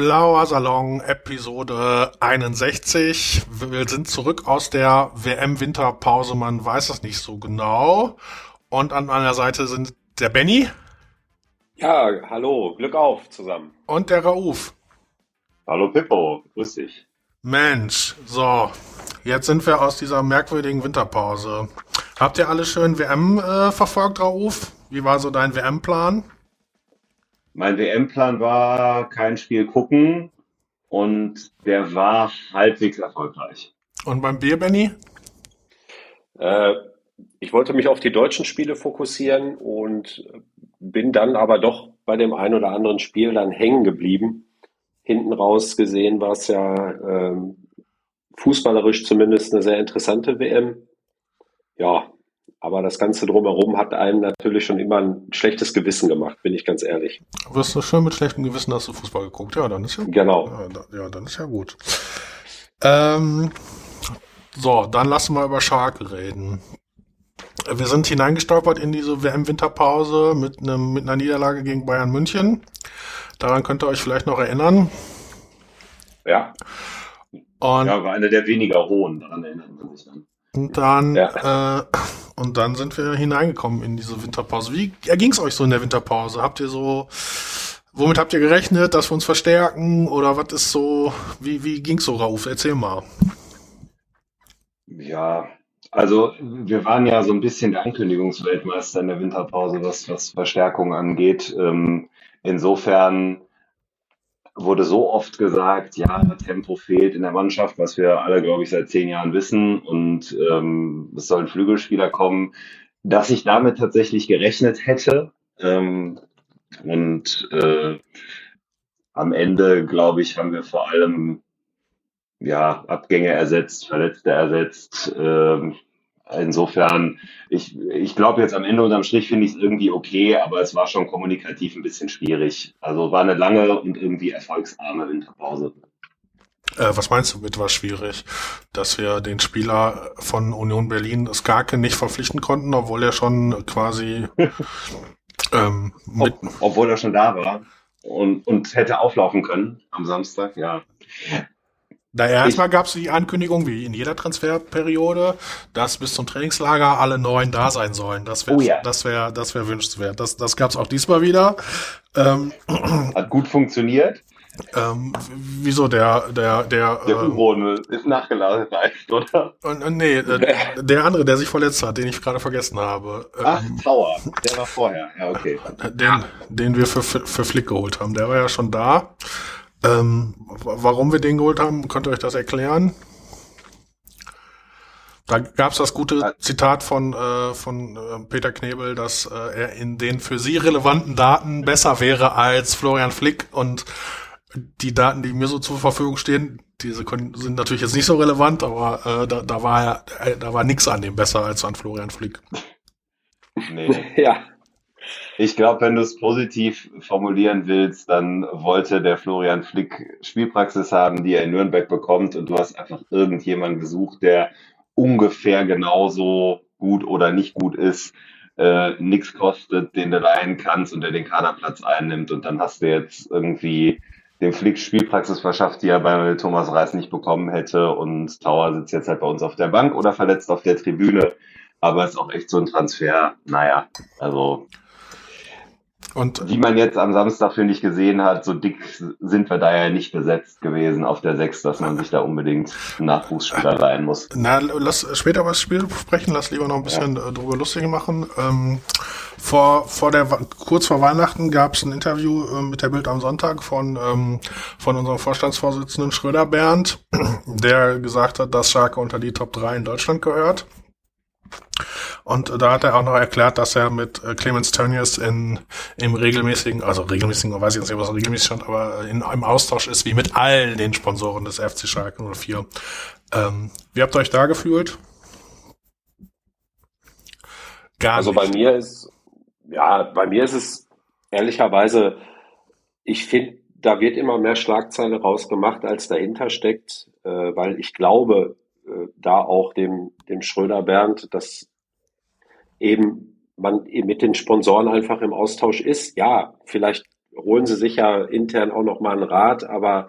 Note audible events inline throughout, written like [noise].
Blauer Salon, Episode 61. Wir sind zurück aus der WM-Winterpause, man weiß es nicht so genau. Und an meiner Seite sind der Benny. Ja, hallo, Glück auf zusammen. Und der Rauf. Hallo Pippo, grüß dich. Mensch, so, jetzt sind wir aus dieser merkwürdigen Winterpause. Habt ihr alle schön WM äh, verfolgt, Rauf? Wie war so dein WM-Plan? Mein WM-Plan war kein Spiel gucken und der war halbwegs erfolgreich. Und beim Bier, Benny? Äh, ich wollte mich auf die deutschen Spiele fokussieren und bin dann aber doch bei dem einen oder anderen Spiel dann hängen geblieben. Hinten raus gesehen war es ja ähm, fußballerisch zumindest eine sehr interessante WM. Ja, aber das Ganze drumherum hat einem natürlich schon immer ein schlechtes Gewissen gemacht, bin ich ganz ehrlich. Wirst du schön mit schlechtem Gewissen hast du Fußball geguckt? Ja, dann ist ja gut. Genau. Ja, da, ja dann ist ja gut. Ähm, so, dann lassen wir über Schalke reden. Wir sind hineingestolpert in diese WM-Winterpause mit, einem, mit einer Niederlage gegen Bayern München. Daran könnt ihr euch vielleicht noch erinnern. Ja. Und ja, war eine der weniger hohen, daran erinnert man sich dann. Und dann, ja. äh, und dann sind wir hineingekommen in diese Winterpause. Wie erging es euch so in der Winterpause? Habt ihr so, womit habt ihr gerechnet, dass wir uns verstärken? Oder was ist so, wie, wie ging's so rauf? Erzähl mal. Ja, also wir waren ja so ein bisschen der Ankündigungsweltmeister in der Winterpause, was, was Verstärkung angeht. Ähm, insofern wurde so oft gesagt, ja, Tempo fehlt in der Mannschaft, was wir alle, glaube ich, seit zehn Jahren wissen und ähm, es sollen Flügelspieler kommen, dass ich damit tatsächlich gerechnet hätte. Ähm, und äh, am Ende, glaube ich, haben wir vor allem ja, Abgänge ersetzt, Verletzte ersetzt. Ähm, Insofern, ich, ich glaube jetzt am Ende unterm Strich finde ich es irgendwie okay, aber es war schon kommunikativ ein bisschen schwierig. Also war eine lange und irgendwie erfolgsarme Winterpause. Äh, was meinst du mit war schwierig? Dass wir den Spieler von Union Berlin Skarke nicht verpflichten konnten, obwohl er schon quasi [laughs] ähm, Ob, obwohl er schon da war und, und hätte auflaufen können am Samstag, ja. Na, erstmal gab es die Ankündigung, wie in jeder Transferperiode, dass bis zum Trainingslager alle neun da sein sollen. Das wäre oh ja. das wäre, das wäre wünschenswert. Das, das gab es auch diesmal wieder. Ähm, [clears throat] Hat gut funktioniert. Ähm, wieso der der der der äh, ist nachgeladen oder? Und, und nee, äh, der andere, der sich verletzt hat, den ich gerade vergessen habe. Ach, ähm, Tower, der war vorher. Ja, okay. Den den wir für für Flick geholt haben, der war ja schon da. Ähm, warum wir den geholt haben, könnt ihr euch das erklären? Da gab es das gute Zitat von, äh, von äh, Peter Knebel, dass äh, er in den für sie relevanten Daten besser wäre als Florian Flick und die Daten, die mir so zur Verfügung stehen, diese sind natürlich jetzt nicht so relevant, aber äh, da, da war äh, da war nix an dem besser als an Florian Flick. Nee. [laughs] ja. Ich glaube, wenn du es positiv formulieren willst, dann wollte der Florian Flick Spielpraxis haben, die er in Nürnberg bekommt und du hast einfach irgendjemanden gesucht, der ungefähr genauso gut oder nicht gut ist, äh, nichts kostet, den du leihen kannst und der den Kaderplatz einnimmt. Und dann hast du jetzt irgendwie dem Flick Spielpraxis verschafft, die er bei Thomas Reis nicht bekommen hätte. Und Tauer sitzt jetzt halt bei uns auf der Bank oder verletzt auf der Tribüne. Aber ist auch echt so ein Transfer, naja, also und wie man jetzt am Samstag, finde ich, gesehen hat, so dick sind wir da ja nicht besetzt gewesen auf der 6, dass man sich da unbedingt Nachwuchsspieler leihen muss. Na, lass später über das Spiel sprechen, lass lieber noch ein bisschen ja. Äh, drüber lustig machen. Ähm, vor, vor der, kurz vor Weihnachten gab es ein Interview äh, mit der Bild am Sonntag von, ähm, von unserem Vorstandsvorsitzenden Schröder Bernd, [clears throat] der gesagt hat, dass Schalke unter die Top 3 in Deutschland gehört. Und da hat er auch noch erklärt, dass er mit äh, Clemens Tönnies in, im regelmäßigen, also regelmäßigen, weiß ich jetzt nicht, was regelmäßig stand, aber in einem Austausch ist, wie mit all den Sponsoren des FC Schalke 04. Ähm, wie habt ihr euch da gefühlt? Gar also nicht. bei mir ist, ja, bei mir ist es ehrlicherweise, ich finde, da wird immer mehr Schlagzeile rausgemacht, als dahinter steckt, äh, weil ich glaube, äh, da auch dem, dem Schröder Bernd, dass eben man mit den Sponsoren einfach im Austausch ist. Ja, vielleicht holen sie sich ja intern auch nochmal einen Rat, aber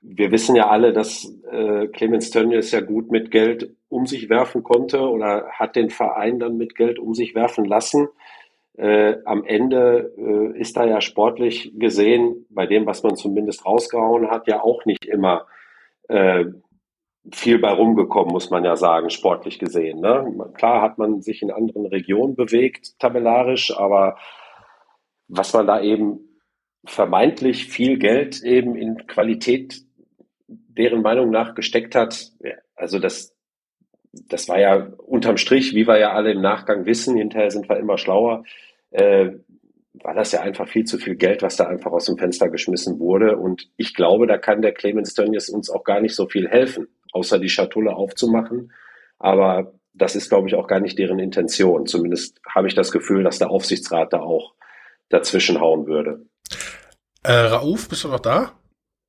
wir wissen ja alle, dass äh, Clemens Tönnies ja gut mit Geld um sich werfen konnte oder hat den Verein dann mit Geld um sich werfen lassen. Äh, am Ende äh, ist da ja sportlich gesehen, bei dem, was man zumindest rausgehauen hat, ja auch nicht immer äh, viel bei rumgekommen, muss man ja sagen, sportlich gesehen. Ne? Klar hat man sich in anderen Regionen bewegt, tabellarisch, aber was man da eben vermeintlich viel Geld eben in Qualität deren Meinung nach gesteckt hat, also das, das war ja unterm Strich, wie wir ja alle im Nachgang wissen, hinterher sind wir immer schlauer, äh, war das ja einfach viel zu viel Geld, was da einfach aus dem Fenster geschmissen wurde. Und ich glaube, da kann der Clemens Tönnies uns auch gar nicht so viel helfen, außer die Schatulle aufzumachen. Aber das ist, glaube ich, auch gar nicht deren Intention. Zumindest habe ich das Gefühl, dass der Aufsichtsrat da auch dazwischen hauen würde. Äh, Rauf, bist du noch da?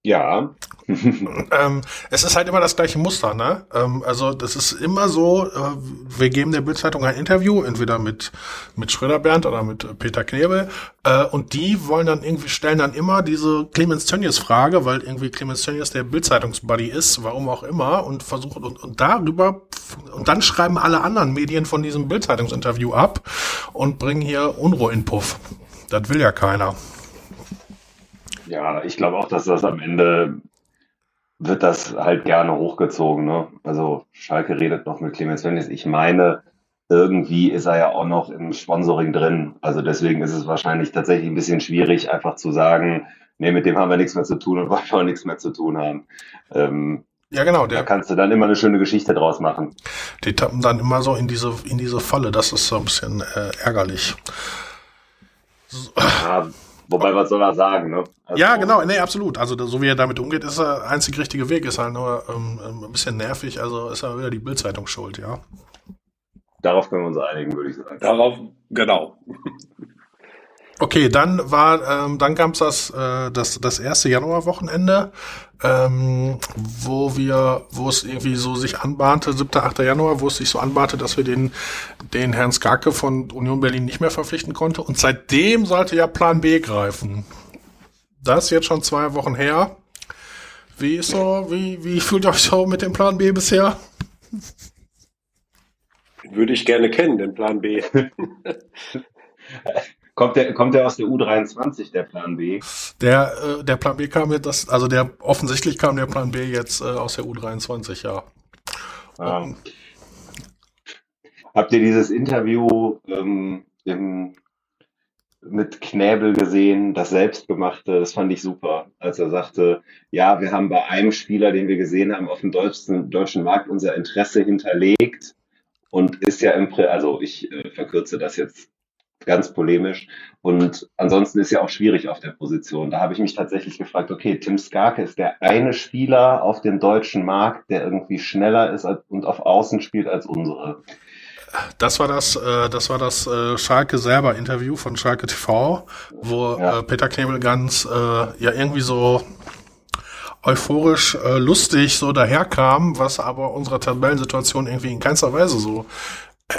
Ja. [laughs] ähm, es ist halt immer das gleiche Muster, ne? Ähm, also das ist immer so, äh, wir geben der Bildzeitung ein Interview, entweder mit mit Schröder Bernd oder mit Peter Knebel, äh, und die wollen dann irgendwie stellen dann immer diese Clemens Tönnies Frage, weil irgendwie Clemens Tönnies der Bildzeitungsbuddy ist, warum auch immer, und versuchen und, und darüber und dann schreiben alle anderen Medien von diesem Bildzeitungsinterview ab und bringen hier Unruhe in Puff. Das will ja keiner. Ja, ich glaube auch, dass das am Ende wird das halt gerne hochgezogen. Ne? Also Schalke redet noch mit Clemens Wendes. Ich meine, irgendwie ist er ja auch noch im Sponsoring drin. Also deswegen ist es wahrscheinlich tatsächlich ein bisschen schwierig, einfach zu sagen, nee, mit dem haben wir nichts mehr zu tun und [laughs] wollen wir auch nichts mehr zu tun haben. Ähm, ja, genau. Der, da kannst du dann immer eine schöne Geschichte draus machen. Die tappen dann immer so in diese, in diese Falle. Das ist so ein bisschen äh, ärgerlich. So. Ja, Wobei, was soll er sagen, ne? Also, ja, genau, nee, absolut. Also so wie er damit umgeht, ist der einzig richtige Weg, ist halt nur ähm, ähm, ein bisschen nervig, also ist er wieder die Bildzeitung schuld, ja. Darauf können wir uns einigen, würde ich sagen. Darauf, genau. Okay, dann war, ähm, dann gab's das, äh, das, das erste Januarwochenende, ähm, wo wir, wo es irgendwie so sich anbahnte, 7., 8. Januar, wo es sich so anbahnte, dass wir den, den Herrn Skarke von Union Berlin nicht mehr verpflichten konnte. Und seitdem sollte ja Plan B greifen. Das ist jetzt schon zwei Wochen her. Wie ist so, wie, wie fühlt ihr euch so mit dem Plan B bisher? Würde ich gerne kennen, den Plan B. [laughs] [laughs] Kommt der, kommt der aus der U23, der Plan B? Der, äh, der Plan B kam jetzt, das, also der offensichtlich kam der Plan B jetzt äh, aus der U23, ja. Ah. Um, Habt ihr dieses Interview ähm, im, mit Knäbel gesehen, das selbstgemachte? Das fand ich super, als er sagte, ja, wir haben bei einem Spieler, den wir gesehen haben, auf dem deutschen, deutschen Markt unser Interesse hinterlegt und ist ja im, also ich äh, verkürze das jetzt ganz polemisch. Und ansonsten ist ja auch schwierig auf der Position. Da habe ich mich tatsächlich gefragt, okay, Tim Skarke ist der eine Spieler auf dem deutschen Markt, der irgendwie schneller ist und auf Außen spielt als unsere. Das war das, äh, das war das äh, Schalke selber Interview von Schalke TV, wo ja. äh, Peter Knebel ganz äh, ja irgendwie so euphorisch äh, lustig so daherkam, was aber unserer Tabellensituation irgendwie in keinster Weise so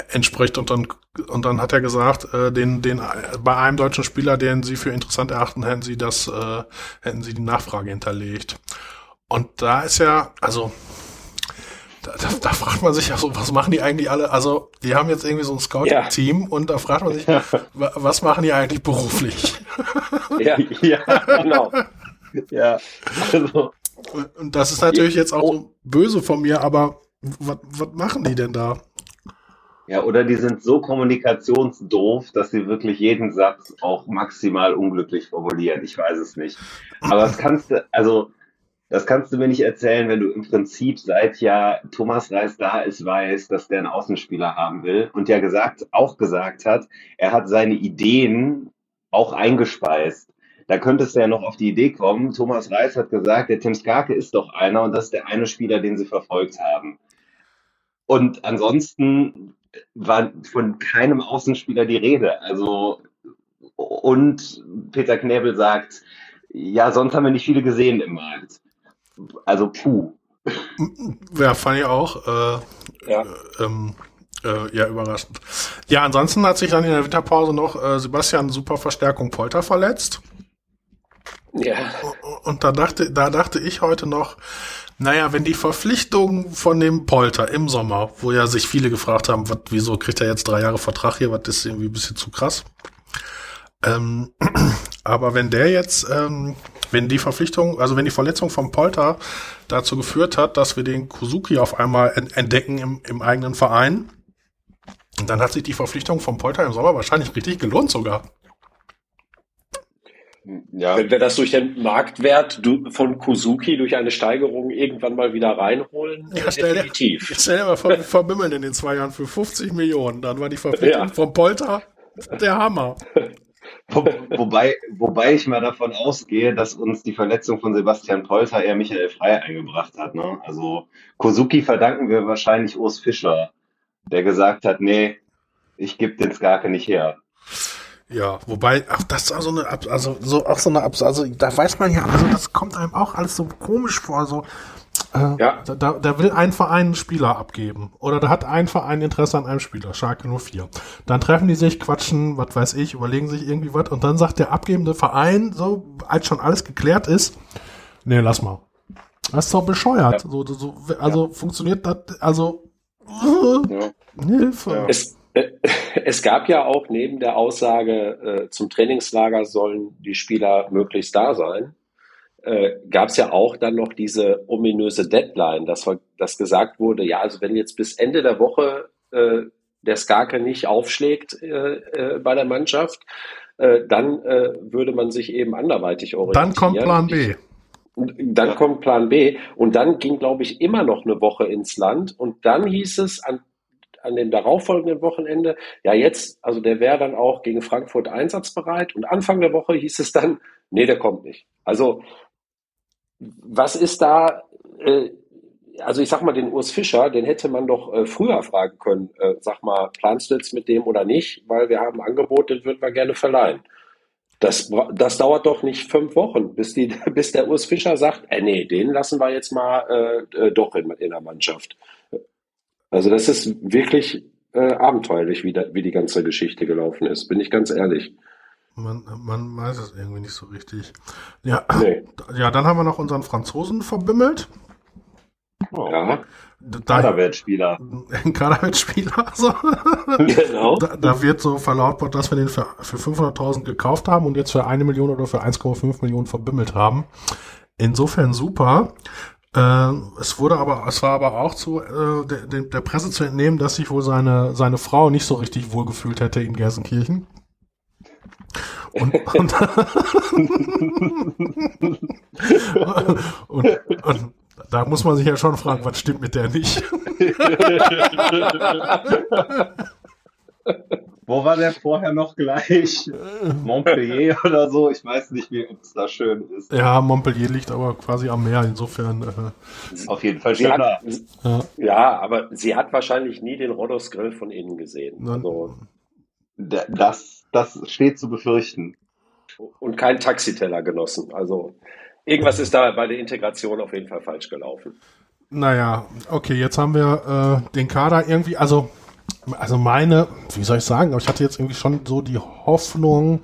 entspricht und dann und dann hat er gesagt, äh, den den bei einem deutschen Spieler, den sie für interessant erachten, hätten sie das äh, hätten sie die Nachfrage hinterlegt. Und da ist ja also da, da, da fragt man sich ja so, was machen die eigentlich alle? Also, die haben jetzt irgendwie so ein Scouting-Team ja. und da fragt man sich, ja. was machen die eigentlich beruflich? [laughs] Ja, ja genau. Ja, also. Und das ist natürlich jetzt auch so böse von mir, aber was, was machen die denn da? Ja, oder die sind so kommunikationsdoof, dass sie wirklich jeden Satz auch maximal unglücklich formulieren. Ich weiß es nicht. Aber das kannst du, also, das kannst du mir nicht erzählen, wenn du im Prinzip seit ja Thomas Reis da ist, weiß, dass der einen Außenspieler haben will und ja gesagt, auch gesagt hat, er hat seine Ideen auch eingespeist. Da könntest du ja noch auf die Idee kommen. Thomas Reis hat gesagt, der Tim Skarke ist doch einer und das ist der eine Spieler, den sie verfolgt haben. Und ansonsten war von keinem Außenspieler die Rede. Also, und Peter Knebel sagt, ja, sonst haben wir nicht viele gesehen im Markt. Also, puh. Ja, fand ich auch. Äh, ja. Ähm, äh, ja, überraschend. Ja, ansonsten hat sich dann in der Winterpause noch äh, Sebastian Super Verstärkung Polter verletzt. Ja. Und da dachte, da dachte ich heute noch, naja, wenn die Verpflichtung von dem Polter im Sommer, wo ja sich viele gefragt haben, wat, wieso kriegt er jetzt drei Jahre Vertrag hier, was ist irgendwie ein bisschen zu krass. Ähm, [clears throat] aber wenn der jetzt, ähm, wenn die Verpflichtung, also wenn die Verletzung vom Polter dazu geführt hat, dass wir den Kuzuki auf einmal entdecken im, im eigenen Verein, dann hat sich die Verpflichtung vom Polter im Sommer wahrscheinlich richtig gelohnt sogar. Ja. Wenn wir das durch den Marktwert von Kuzuki durch eine Steigerung irgendwann mal wieder reinholen, ja, stell definitiv. Dir, stell dir mal vor, wir verbimmeln in den zwei Jahren für 50 Millionen. Dann war die Verpflichtung ja. vom Polter der Hammer. Wo, wobei, wobei ich mal davon ausgehe, dass uns die Verletzung von Sebastian Polter eher Michael Frey eingebracht hat. Ne? Also Kosuki verdanken wir wahrscheinlich Urs Fischer, der gesagt hat, nee, ich gebe den Skarke nicht her. Ja, wobei, ach, das ist auch so eine, also so auch so eine, also da weiß man ja, also das kommt einem auch alles so komisch vor, so äh, ja. Da, da will ein Verein einen Spieler abgeben. Oder da hat ein Verein Interesse an einem Spieler, Schalke nur vier. Dann treffen die sich, quatschen, was weiß ich, überlegen sich irgendwie was und dann sagt der abgebende Verein, so, als schon alles geklärt ist, nee, lass mal. Das ist doch bescheuert. Ja. So, so, also ja. funktioniert das, also äh, [laughs] Hilfe. Es, [laughs] es gab ja auch neben der Aussage, äh, zum Trainingslager sollen die Spieler möglichst da sein, äh, gab es ja auch dann noch diese ominöse Deadline, dass, dass gesagt wurde, ja, also wenn jetzt bis Ende der Woche äh, der Skarke nicht aufschlägt äh, äh, bei der Mannschaft, äh, dann äh, würde man sich eben anderweitig orientieren. Dann kommt Plan B. Dann kommt Plan B. Und dann ging, glaube ich, immer noch eine Woche ins Land. Und dann hieß es an, an dem darauffolgenden Wochenende, ja, jetzt, also der wäre dann auch gegen Frankfurt einsatzbereit. Und Anfang der Woche hieß es dann, nee, der kommt nicht. Also was ist da, äh, also ich sag mal, den Urs Fischer, den hätte man doch äh, früher fragen können, äh, sag mal, planst du jetzt mit dem oder nicht? Weil wir haben ein Angebot, den würden wir gerne verleihen. Das, das dauert doch nicht fünf Wochen, bis, die, [laughs] bis der Urs Fischer sagt, äh, nee, den lassen wir jetzt mal äh, äh, doch in, in der Mannschaft. Also das ist wirklich äh, abenteuerlich, wie, da, wie die ganze Geschichte gelaufen ist, bin ich ganz ehrlich. Man, man weiß es irgendwie nicht so richtig. Ja, nee. [clears throat] ja, dann haben wir noch unseren Franzosen verbimmelt. Oh. Ja. Kaderwertspieler. Ein [laughs] Kaderwertspieler. Also. Genau. Da, da, wird so verlautbart, dass wir den für, für 500.000 gekauft haben und jetzt für eine Million oder für 1,5 Millionen verbimmelt haben. Insofern super. Äh, es wurde aber, es war aber auch zu äh, der, der Presse zu entnehmen, dass sich wohl seine seine Frau nicht so richtig wohlgefühlt hätte in Gelsenkirchen. Und, [laughs] und, und, und, da muss man sich ja schon fragen, was stimmt mit der nicht? [laughs] Wo war der vorher noch gleich? [laughs] Montpellier oder so? Ich weiß nicht, wie es da schön ist. Ja, Montpellier liegt aber quasi am Meer, insofern. Äh, Auf jeden Fall schöner. Ja. ja. aber sie hat wahrscheinlich nie den Rodos Grill von innen gesehen. Also, das, das steht zu befürchten. Und kein Taxiteller genossen. Also irgendwas ist da bei der Integration auf jeden Fall falsch gelaufen. Naja, okay, jetzt haben wir äh, den Kader irgendwie, also, also meine, wie soll ich sagen, aber ich hatte jetzt irgendwie schon so die Hoffnung,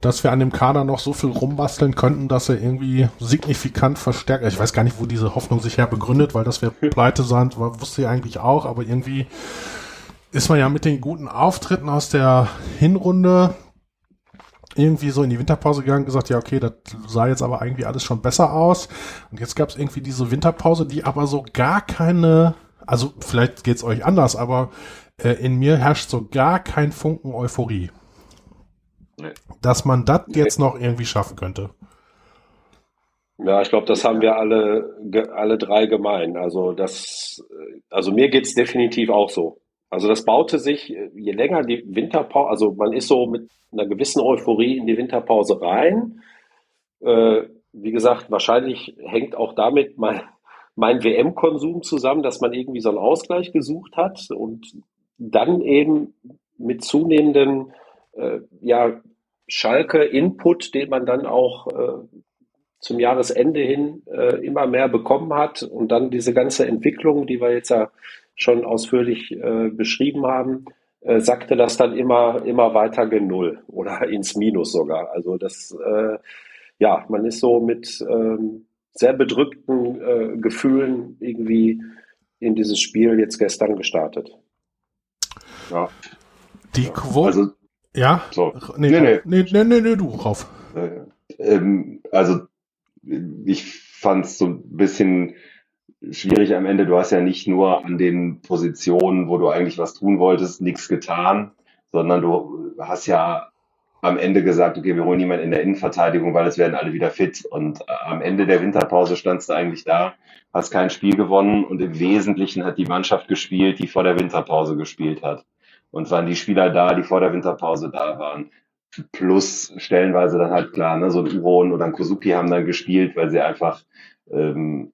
dass wir an dem Kader noch so viel rumbasteln könnten, dass er irgendwie signifikant verstärkt. Ich weiß gar nicht, wo diese Hoffnung sich her begründet, weil dass [laughs] wir pleite sind, wusste ich eigentlich auch, aber irgendwie ist man ja mit den guten Auftritten aus der Hinrunde irgendwie so in die Winterpause gegangen, gesagt, ja, okay, das sah jetzt aber irgendwie alles schon besser aus. Und jetzt gab es irgendwie diese Winterpause, die aber so gar keine, also vielleicht geht's euch anders, aber äh, in mir herrscht so gar kein Funken Euphorie. Nee. Dass man das nee. jetzt noch irgendwie schaffen könnte. Ja, ich glaube, das haben wir alle, alle drei gemein. Also das, also mir geht's definitiv auch so. Also das baute sich, je länger die Winterpause, also man ist so mit einer gewissen Euphorie in die Winterpause rein. Äh, wie gesagt, wahrscheinlich hängt auch damit mein, mein WM-Konsum zusammen, dass man irgendwie so einen Ausgleich gesucht hat und dann eben mit zunehmendem äh, ja, Schalke-Input, den man dann auch äh, zum Jahresende hin äh, immer mehr bekommen hat und dann diese ganze Entwicklung, die wir jetzt ja schon ausführlich äh, beschrieben haben, äh, sagte das dann immer, immer weiter gen Null oder ins Minus sogar. Also das, äh, ja, man ist so mit ähm, sehr bedrückten Gefühlen irgendwie in dieses Spiel jetzt gestern gestartet. Ja. Die Quote. Also, ja? So. Nee, nee, nee. Nee, nee, nee, nee du rauf. Äh, ähm, also, ich fand es so ein bisschen schwierig am Ende. Du hast ja nicht nur an den Positionen, wo du eigentlich was tun wolltest, nichts getan, sondern du hast ja am Ende gesagt, okay, wir holen niemanden in der Innenverteidigung, weil es werden alle wieder fit. Und äh, am Ende der Winterpause standst du eigentlich da, hast kein Spiel gewonnen und im Wesentlichen hat die Mannschaft gespielt, die vor der Winterpause gespielt hat. Und waren die Spieler da, die vor der Winterpause da waren. Plus stellenweise dann halt klar, ne, so ein Uron oder ein Kozuki haben dann gespielt, weil sie einfach ähm,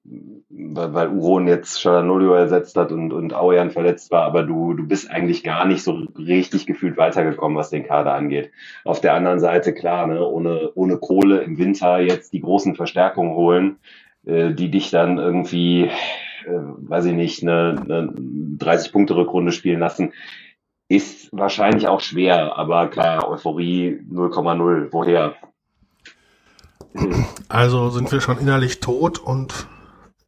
weil, weil Uron jetzt Shalanolio ersetzt hat und, und Aujan verletzt war, aber du, du bist eigentlich gar nicht so richtig gefühlt weitergekommen, was den Kader angeht. Auf der anderen Seite, klar, ne, ohne, ohne Kohle im Winter jetzt die großen Verstärkungen holen, äh, die dich dann irgendwie, äh, weiß ich nicht, eine, eine 30-Punkte-Rückrunde spielen lassen, ist wahrscheinlich auch schwer, aber klar, Euphorie 0,0. Woher? Also sind wir schon innerlich tot und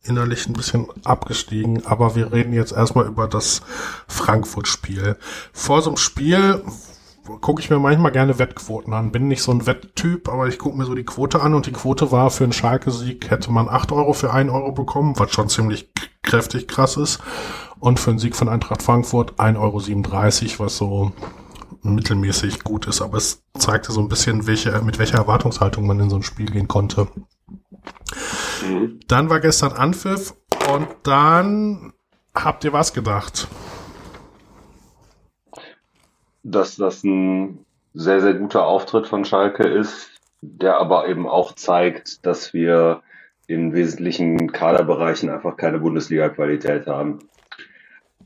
innerlich ein bisschen abgestiegen, aber wir reden jetzt erstmal über das Frankfurt-Spiel. Vor so einem Spiel gucke ich mir manchmal gerne Wettquoten an. Bin nicht so ein Wetttyp, aber ich gucke mir so die Quote an und die Quote war für einen Schalke-Sieg hätte man acht Euro für einen Euro bekommen, was schon ziemlich kräftig krass ist. Und für einen Sieg von Eintracht Frankfurt 1,37 Euro, was so mittelmäßig gut ist, aber es zeigte so ein bisschen, welche, mit welcher Erwartungshaltung man in so ein Spiel gehen konnte. Mhm. Dann war gestern Anpfiff und dann habt ihr was gedacht? Dass das ein sehr, sehr guter Auftritt von Schalke ist, der aber eben auch zeigt, dass wir in wesentlichen Kaderbereichen einfach keine Bundesliga-Qualität haben.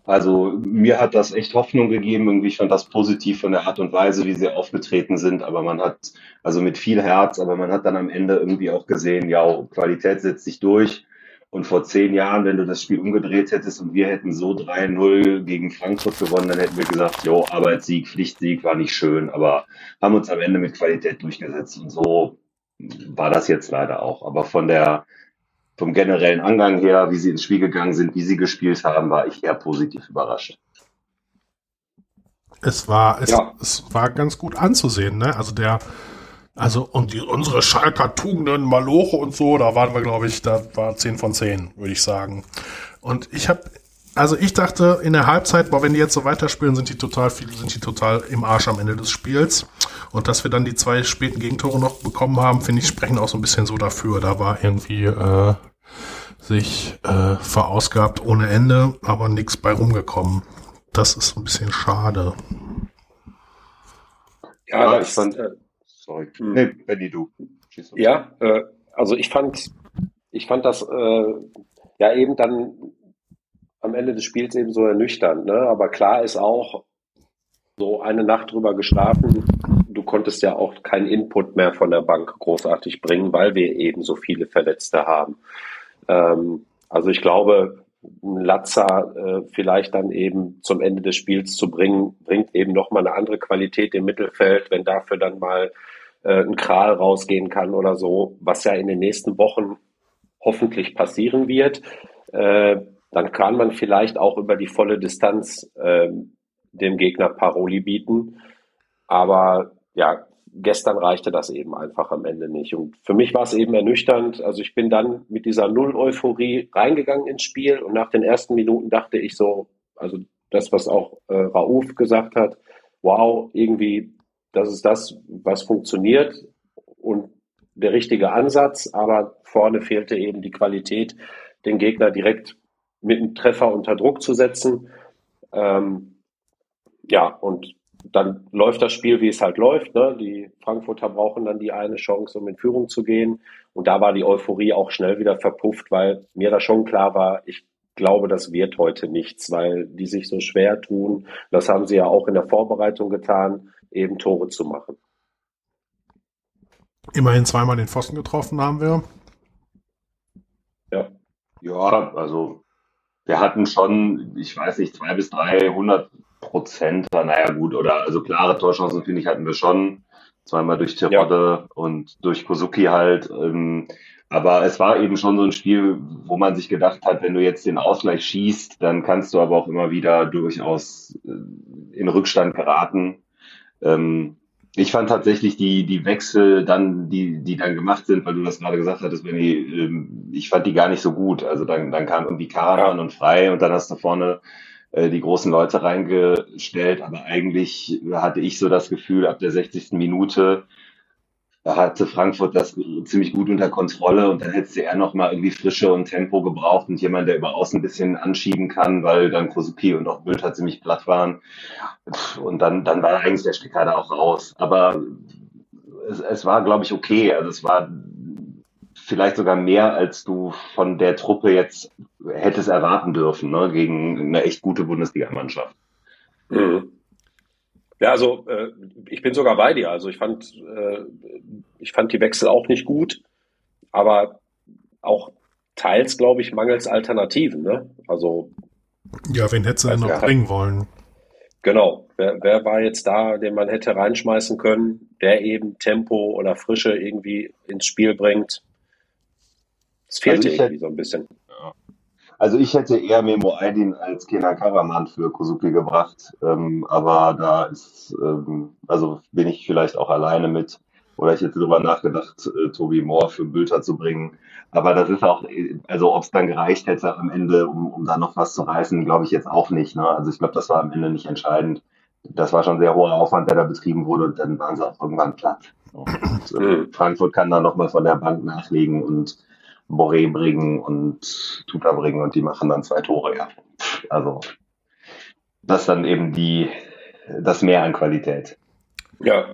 Also mir hat das echt Hoffnung gegeben. Irgendwie fand das positiv von der Art und Weise, wie sie aufgetreten sind. Aber man hat, also mit viel Herz, aber man hat dann am Ende irgendwie auch gesehen, ja, Qualität setzt sich durch. Und vor zehn Jahren, wenn du das Spiel umgedreht hättest und wir hätten so 3-0 gegen Frankfurt gewonnen, dann hätten wir gesagt, jo, Arbeitssieg, Pflichtsieg war nicht schön, aber haben uns am Ende mit Qualität durchgesetzt. Und so war das jetzt leider auch. Aber von der, vom generellen Angang her, wie sie ins Spiel gegangen sind, wie sie gespielt haben, war ich eher positiv überrascht. Es war, es, ja. es war ganz gut anzusehen, ne? Also der, also und die, unsere Schalker Tugenden, Maloche und so, da waren wir, glaube ich, da war 10 von 10, würde ich sagen. Und ich habe, also ich dachte in der Halbzeit, boah, wenn die jetzt so weiterspielen, sind die total viel, sind die total im Arsch am Ende des Spiels. Und dass wir dann die zwei späten Gegentore noch bekommen haben, finde ich, sprechen auch so ein bisschen so dafür. Da war irgendwie äh, sich äh, verausgabt ohne Ende, aber nichts bei rumgekommen. Das ist ein bisschen schade. Ja, ich fand. Äh, sorry. Hm. Nee, Benny, du. Ja, äh, also ich fand, ich fand das äh, ja eben dann am Ende des Spiels eben so ernüchternd. Ne? Aber klar ist auch, so eine Nacht drüber geschlafen. Du konntest ja auch keinen Input mehr von der Bank großartig bringen, weil wir eben so viele Verletzte haben. Ähm, also ich glaube, Latza äh, vielleicht dann eben zum Ende des Spiels zu bringen, bringt eben nochmal eine andere Qualität im Mittelfeld, wenn dafür dann mal äh, ein Kral rausgehen kann oder so, was ja in den nächsten Wochen hoffentlich passieren wird. Äh, dann kann man vielleicht auch über die volle Distanz äh, dem Gegner Paroli bieten. Aber ja, gestern reichte das eben einfach am Ende nicht. Und für mich war es eben ernüchternd. Also ich bin dann mit dieser Null-Euphorie reingegangen ins Spiel und nach den ersten Minuten dachte ich so, also das, was auch äh, Rauf gesagt hat, wow, irgendwie, das ist das, was funktioniert und der richtige Ansatz, aber vorne fehlte eben die Qualität, den Gegner direkt mit einem Treffer unter Druck zu setzen. Ähm, ja, und dann läuft das Spiel, wie es halt läuft. Ne? Die Frankfurter brauchen dann die eine Chance, um in Führung zu gehen. Und da war die Euphorie auch schnell wieder verpufft, weil mir da schon klar war, ich glaube, das wird heute nichts, weil die sich so schwer tun. Das haben sie ja auch in der Vorbereitung getan, eben Tore zu machen. Immerhin zweimal den Pfosten getroffen haben wir. Ja. Ja, also wir hatten schon, ich weiß nicht, zwei bis 300 Prozent, naja gut, oder also klare Torchancen, finde ich, hatten wir schon. zweimal durch Terodde ja. und durch Kozuki halt. Ähm, aber es war eben schon so ein Spiel, wo man sich gedacht hat, wenn du jetzt den Ausgleich schießt, dann kannst du aber auch immer wieder durchaus äh, in Rückstand geraten. Ähm, ich fand tatsächlich die, die Wechsel dann, die, die dann gemacht sind, weil du das gerade gesagt hattest, Benny, ähm, ich fand die gar nicht so gut. Also dann, dann kam irgendwie Karaman ja. und Frei und dann hast du vorne äh, die großen Leute reingestellt. Aber eigentlich hatte ich so das Gefühl, ab der 60. Minute da hatte Frankfurt das ziemlich gut unter Kontrolle und dann hätte er noch mal irgendwie Frische und Tempo gebraucht und jemand, der über außen ein bisschen anschieben kann, weil dann Kosuki und auch Bülter ziemlich platt waren. Und dann, dann war eigentlich der Stecker da auch raus. Aber es, es war, glaube ich, okay. Also es war vielleicht sogar mehr, als du von der Truppe jetzt hättest erwarten dürfen, ne, gegen eine echt gute Bundesligamannschaft. Mhm. Ja, also äh, ich bin sogar bei dir. Also ich fand, äh, ich fand die Wechsel auch nicht gut, aber auch teils, glaube ich, mangels Alternativen. Ne? Also ja, wen hättest du denn noch bringen wollen? Genau. Wer, wer war jetzt da, den man hätte reinschmeißen können, der eben Tempo oder Frische irgendwie ins Spiel bringt? Es fehlte also irgendwie so ein bisschen. Also ich hätte eher Memo Aydin als Kenan Karaman für Kosuki gebracht, ähm, aber da ist, ähm, also bin ich vielleicht auch alleine mit. Oder ich hätte darüber nachgedacht, äh, Tobi Moore für Bülter zu bringen. Aber das ist auch, also ob es dann gereicht hätte am Ende, um, um da noch was zu reißen, glaube ich jetzt auch nicht. Ne? Also ich glaube, das war am Ende nicht entscheidend. Das war schon sehr hoher Aufwand, der da betrieben wurde und dann waren sie auch irgendwann platt. Und, äh, Frankfurt kann da nochmal von der Bank nachlegen und Boré bringen und Tuta bringen und die machen dann zwei Tore, ja. Also das ist dann eben die, das Mehr an Qualität. Ja.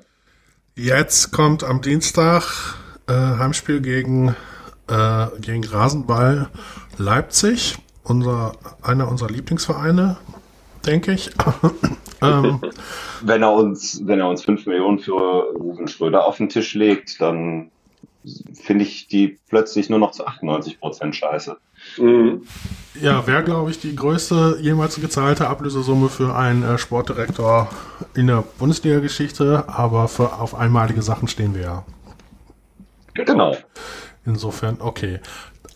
Jetzt kommt am Dienstag äh, Heimspiel gegen, äh, gegen Rasenball Leipzig, unser, einer unserer Lieblingsvereine, denke ich. [laughs] ähm, wenn er uns, wenn er uns fünf Millionen für Ruben Schröder auf den Tisch legt, dann finde ich die plötzlich nur noch zu 98 Prozent scheiße. Mhm. Ja, wäre, glaube ich, die größte jemals gezahlte Ablösesumme für einen äh, Sportdirektor in der Bundesliga-Geschichte, aber für, auf einmalige Sachen stehen wir ja. Genau. Insofern, okay.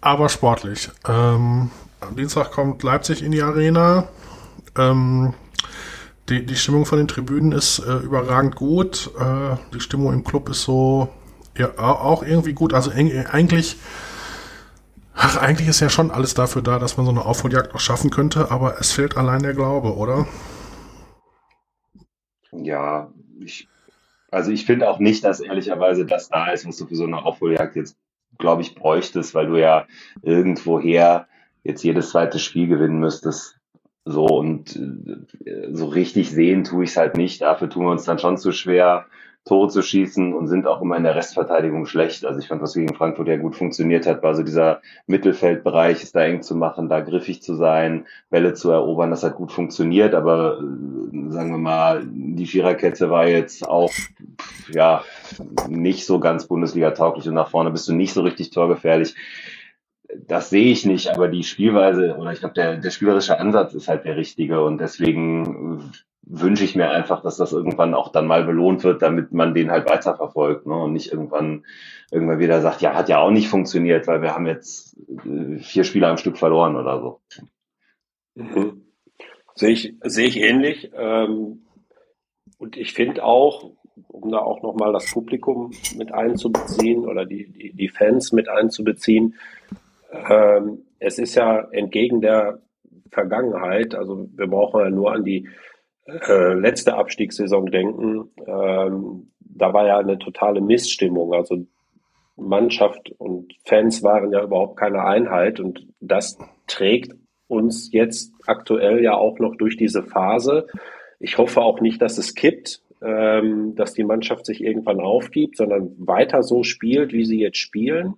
Aber sportlich. Ähm, am Dienstag kommt Leipzig in die Arena. Ähm, die, die Stimmung von den Tribünen ist äh, überragend gut. Äh, die Stimmung im Club ist so ja, auch irgendwie gut. Also eigentlich, ach, eigentlich ist ja schon alles dafür da, dass man so eine Aufholjagd auch schaffen könnte, aber es fehlt allein der Glaube, oder? Ja, ich, also ich finde auch nicht, dass ehrlicherweise das da ist, was du für so eine Aufholjagd jetzt, glaube ich, bräuchtest, weil du ja irgendwoher jetzt jedes zweite Spiel gewinnen müsstest. So und äh, so richtig sehen tue ich es halt nicht. Dafür tun wir uns dann schon zu schwer. Tore zu schießen und sind auch immer in der Restverteidigung schlecht. Also ich fand, was gegen Frankfurt ja gut funktioniert hat, war so dieser Mittelfeldbereich, ist da eng zu machen, da griffig zu sein, Bälle zu erobern, das hat gut funktioniert, aber äh, sagen wir mal, die Viererkette war jetzt auch ja nicht so ganz Bundesliga-tauglich und nach vorne bist du nicht so richtig torgefährlich. Das sehe ich nicht, aber die Spielweise oder ich glaube, der, der spielerische Ansatz ist halt der richtige und deswegen wünsche ich mir einfach, dass das irgendwann auch dann mal belohnt wird, damit man den halt weiterverfolgt ne? und nicht irgendwann irgendwann wieder sagt, ja, hat ja auch nicht funktioniert, weil wir haben jetzt äh, vier Spieler am Stück verloren oder so. Mhm. Sehe ich, sehe ich ähnlich. Ähm, und ich finde auch, um da auch nochmal das Publikum mit einzubeziehen oder die, die, die Fans mit einzubeziehen, ähm, es ist ja entgegen der Vergangenheit, also wir brauchen ja nur an die äh, letzte Abstiegssaison denken, ähm, da war ja eine totale Missstimmung. Also Mannschaft und Fans waren ja überhaupt keine Einheit und das trägt uns jetzt aktuell ja auch noch durch diese Phase. Ich hoffe auch nicht, dass es kippt, ähm, dass die Mannschaft sich irgendwann aufgibt, sondern weiter so spielt, wie sie jetzt spielen,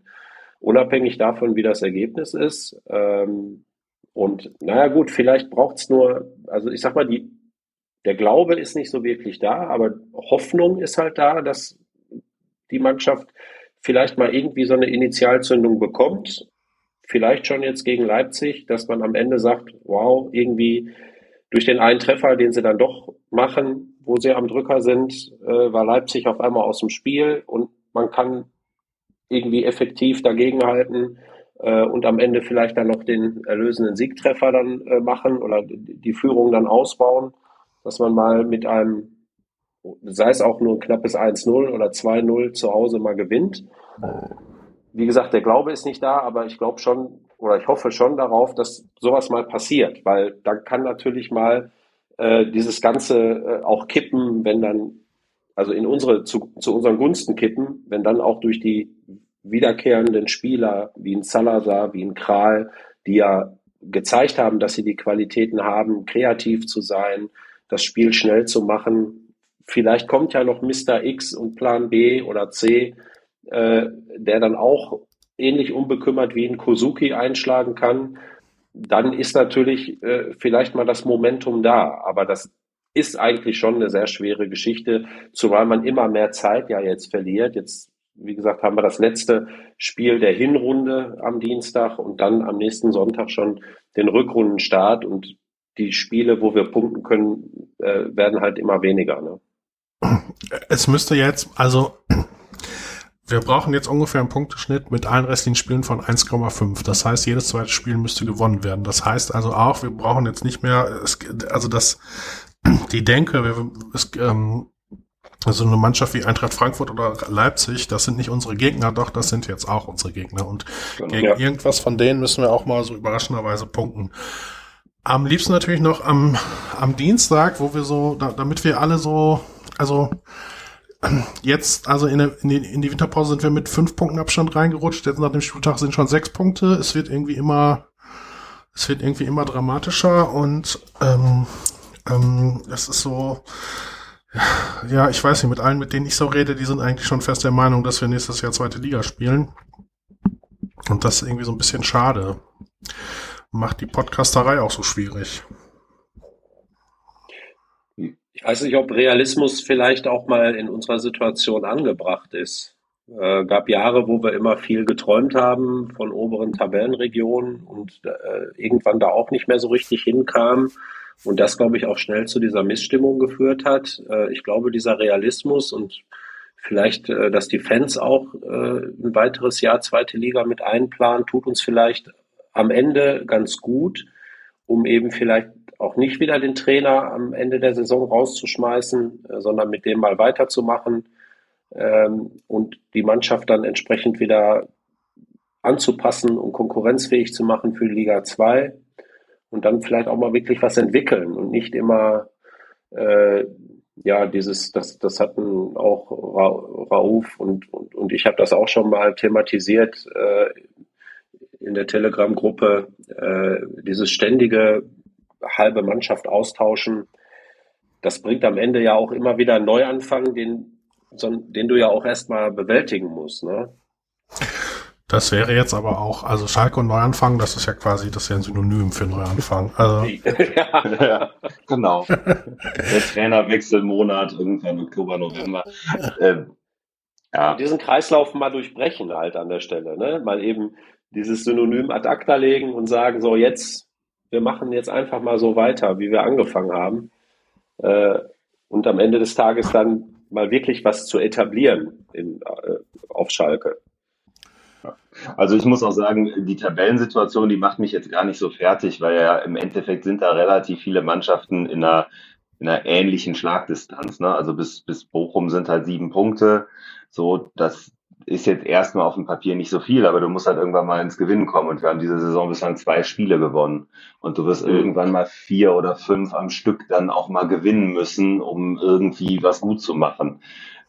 unabhängig davon, wie das Ergebnis ist. Ähm, und naja gut, vielleicht braucht es nur, also ich sag mal, die, der Glaube ist nicht so wirklich da, aber Hoffnung ist halt da, dass die Mannschaft vielleicht mal irgendwie so eine Initialzündung bekommt. Vielleicht schon jetzt gegen Leipzig, dass man am Ende sagt, wow, irgendwie durch den einen Treffer, den sie dann doch machen, wo sie am Drücker sind, äh, war Leipzig auf einmal aus dem Spiel und man kann irgendwie effektiv dagegenhalten äh, und am Ende vielleicht dann noch den erlösenden Siegtreffer dann äh, machen oder die Führung dann ausbauen, dass man mal mit einem, sei es auch nur ein knappes 1-0 oder 2-0 zu Hause mal gewinnt. Wie gesagt, der Glaube ist nicht da, aber ich glaube schon oder ich hoffe schon darauf, dass sowas mal passiert, weil dann kann natürlich mal äh, dieses Ganze äh, auch kippen, wenn dann, also in unsere, zu, zu unseren Gunsten kippen, wenn dann auch durch die wiederkehrenden Spieler wie ein Salazar, wie ein Kral, die ja gezeigt haben, dass sie die Qualitäten haben, kreativ zu sein, das Spiel schnell zu machen. Vielleicht kommt ja noch Mr. X und Plan B oder C, äh, der dann auch ähnlich unbekümmert wie ein Kozuki einschlagen kann. Dann ist natürlich äh, vielleicht mal das Momentum da. Aber das ist eigentlich schon eine sehr schwere Geschichte, zumal man immer mehr Zeit ja jetzt verliert. Jetzt wie gesagt, haben wir das letzte Spiel der Hinrunde am Dienstag und dann am nächsten Sonntag schon den Rückrundenstart und die Spiele, wo wir punkten können, äh, werden halt immer weniger. Ne? Es müsste jetzt, also wir brauchen jetzt ungefähr einen Punkteschnitt mit allen restlichen Spielen von 1,5. Das heißt, jedes zweite Spiel müsste gewonnen werden. Das heißt also auch, wir brauchen jetzt nicht mehr, es, also das, die Denke, wir, es, ähm, also eine Mannschaft wie Eintracht Frankfurt oder Leipzig, das sind nicht unsere Gegner, doch das sind jetzt auch unsere Gegner. Und gegen ja. irgendwas von denen müssen wir auch mal so überraschenderweise punkten. Am liebsten natürlich noch am, am Dienstag, wo wir so, da, damit wir alle so, also jetzt, also in, der, in, die, in die Winterpause sind wir mit fünf Punkten Abstand reingerutscht. Jetzt nach dem Spieltag sind schon sechs Punkte. Es wird irgendwie immer, es wird irgendwie immer dramatischer und ähm, ähm, es ist so, ja, ich weiß nicht, mit allen, mit denen ich so rede, die sind eigentlich schon fest der Meinung, dass wir nächstes Jahr zweite Liga spielen. Und das ist irgendwie so ein bisschen schade. Macht die Podcasterei auch so schwierig. Ich weiß nicht, ob Realismus vielleicht auch mal in unserer Situation angebracht ist. Äh, gab Jahre, wo wir immer viel geträumt haben von oberen Tabellenregionen und äh, irgendwann da auch nicht mehr so richtig hinkamen. Und das, glaube ich, auch schnell zu dieser Missstimmung geführt hat. Äh, ich glaube, dieser Realismus und vielleicht, äh, dass die Fans auch äh, ein weiteres Jahr zweite Liga mit einplanen, tut uns vielleicht am Ende ganz gut, um eben vielleicht auch nicht wieder den Trainer am Ende der Saison rauszuschmeißen, sondern mit dem mal weiterzumachen ähm, und die Mannschaft dann entsprechend wieder anzupassen und konkurrenzfähig zu machen für Liga 2 und dann vielleicht auch mal wirklich was entwickeln und nicht immer äh, ja dieses das das hatten auch Ra Rauf und und, und ich habe das auch schon mal thematisiert äh, in der Telegram-Gruppe äh, dieses ständige halbe Mannschaft austauschen das bringt am Ende ja auch immer wieder einen Neuanfang den den du ja auch erstmal bewältigen musst ne das wäre jetzt aber auch, also Schalke und Neuanfang, das ist ja quasi das ist ja ein Synonym für Neuanfang. Also. [laughs] ja, ja, genau. Der Trainerwechselmonat irgendwann Oktober, November. Ähm, ja. Diesen Kreislauf mal durchbrechen halt an der Stelle, ne? Mal eben dieses Synonym ad acta legen und sagen, so jetzt, wir machen jetzt einfach mal so weiter, wie wir angefangen haben. Äh, und am Ende des Tages dann mal wirklich was zu etablieren in, äh, auf Schalke. Also ich muss auch sagen, die Tabellensituation, die macht mich jetzt gar nicht so fertig, weil ja im Endeffekt sind da relativ viele Mannschaften in einer, in einer ähnlichen Schlagdistanz. Ne? Also bis, bis Bochum sind halt sieben Punkte. So, das ist jetzt erstmal auf dem Papier nicht so viel, aber du musst halt irgendwann mal ins Gewinnen kommen. Und wir haben diese Saison bislang zwei Spiele gewonnen. Und du wirst mhm. irgendwann mal vier oder fünf am Stück dann auch mal gewinnen müssen, um irgendwie was gut zu machen.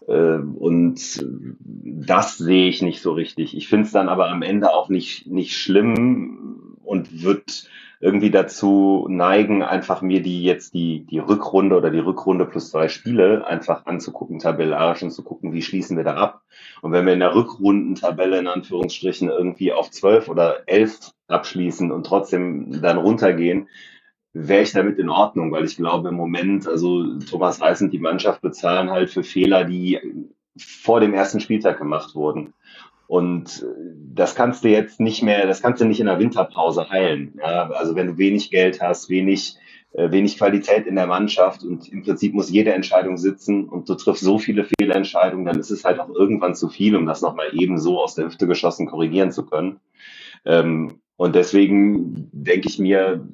Äh, und das sehe ich nicht so richtig. Ich finde es dann aber am Ende auch nicht, nicht schlimm und wird irgendwie dazu neigen, einfach mir die jetzt die, die Rückrunde oder die Rückrunde plus zwei Spiele einfach anzugucken, tabellarisch und zu gucken, wie schließen wir da ab. Und wenn wir in der Rückrundentabelle in Anführungsstrichen irgendwie auf zwölf oder elf abschließen und trotzdem dann runtergehen, wäre ich damit in Ordnung, weil ich glaube im Moment, also Thomas Reis und die Mannschaft bezahlen halt für Fehler, die vor dem ersten Spieltag gemacht wurden. Und das kannst du jetzt nicht mehr, das kannst du nicht in der Winterpause heilen. Ja, also wenn du wenig Geld hast, wenig, äh, wenig Qualität in der Mannschaft und im Prinzip muss jede Entscheidung sitzen und du triffst so viele Fehlentscheidungen, dann ist es halt auch irgendwann zu viel, um das nochmal eben so aus der Hüfte geschossen korrigieren zu können. Ähm, und deswegen denke ich mir,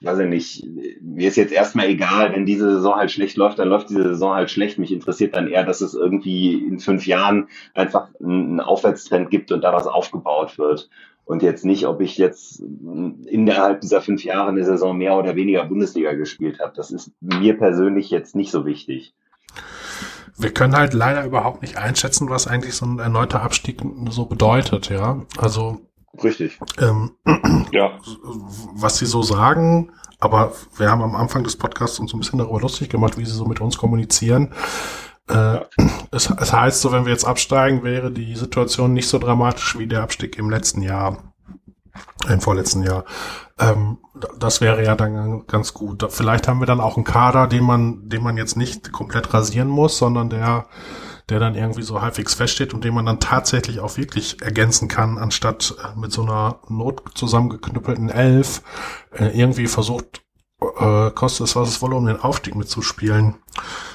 weiß ich nicht, mir ist jetzt erstmal egal, wenn diese Saison halt schlecht läuft, dann läuft diese Saison halt schlecht. Mich interessiert dann eher, dass es irgendwie in fünf Jahren einfach einen Aufwärtstrend gibt und da was aufgebaut wird. Und jetzt nicht, ob ich jetzt innerhalb dieser fünf Jahre eine Saison mehr oder weniger Bundesliga gespielt habe. Das ist mir persönlich jetzt nicht so wichtig. Wir können halt leider überhaupt nicht einschätzen, was eigentlich so ein erneuter Abstieg so bedeutet, ja. Also Richtig. Ähm, [clears throat] ja. Was sie so sagen, aber wir haben am Anfang des Podcasts uns ein bisschen darüber lustig gemacht, wie sie so mit uns kommunizieren. Äh, es, es heißt so, wenn wir jetzt absteigen, wäre die Situation nicht so dramatisch wie der Abstieg im letzten Jahr, im vorletzten Jahr. Ähm, das wäre ja dann ganz gut. Vielleicht haben wir dann auch einen Kader, den man, den man jetzt nicht komplett rasieren muss, sondern der der dann irgendwie so halbwegs feststeht und den man dann tatsächlich auch wirklich ergänzen kann, anstatt äh, mit so einer not zusammengeknüppelten Elf äh, irgendwie versucht, äh, kostet es was es wolle, um den Aufstieg mitzuspielen.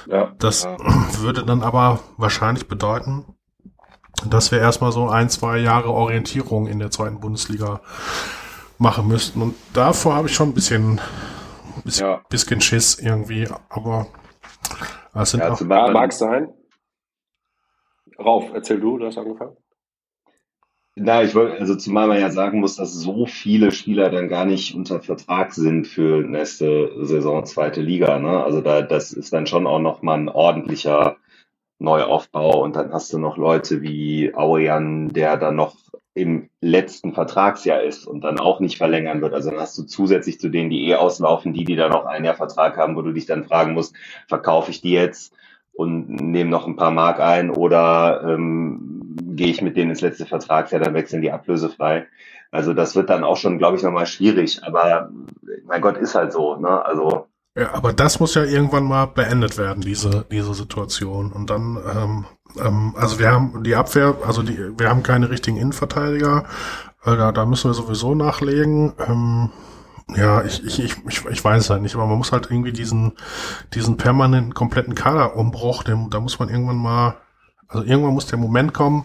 Ja, das ja. [clears throat] würde dann aber wahrscheinlich bedeuten, dass wir erstmal so ein, zwei Jahre Orientierung in der zweiten Bundesliga machen müssten. Und davor habe ich schon ein bisschen, bisschen, ja. bisschen Schiss irgendwie, aber es sind ja, auch, mag sein. Rauf, erzähl du, du hast angefangen. Na, ich wollte, also zumal man ja sagen muss, dass so viele Spieler dann gar nicht unter Vertrag sind für nächste Saison zweite Liga. Ne? Also da, das ist dann schon auch nochmal ein ordentlicher Neuaufbau und dann hast du noch Leute wie Aoyan, der dann noch im letzten Vertragsjahr ist und dann auch nicht verlängern wird. Also dann hast du zusätzlich zu denen, die eh auslaufen, die, die da noch ein Jahr Vertrag haben, wo du dich dann fragen musst, verkaufe ich die jetzt? Und nehme noch ein paar Mark ein oder ähm, gehe ich mit denen ins letzte Vertragsjahr, dann wechseln die ablösefrei. Also das wird dann auch schon, glaube ich, nochmal schwierig. Aber mein Gott, ist halt so. Ne? Also ja, aber das muss ja irgendwann mal beendet werden, diese diese Situation. Und dann, ähm, ähm, also wir haben die Abwehr, also die, wir haben keine richtigen Innenverteidiger. Äh, da, da müssen wir sowieso nachlegen. Ähm, ja, ich, ich, ich, ich, ich weiß es halt nicht, aber man muss halt irgendwie diesen, diesen permanenten kompletten Kaderumbruch, den, da muss man irgendwann mal, also irgendwann muss der Moment kommen,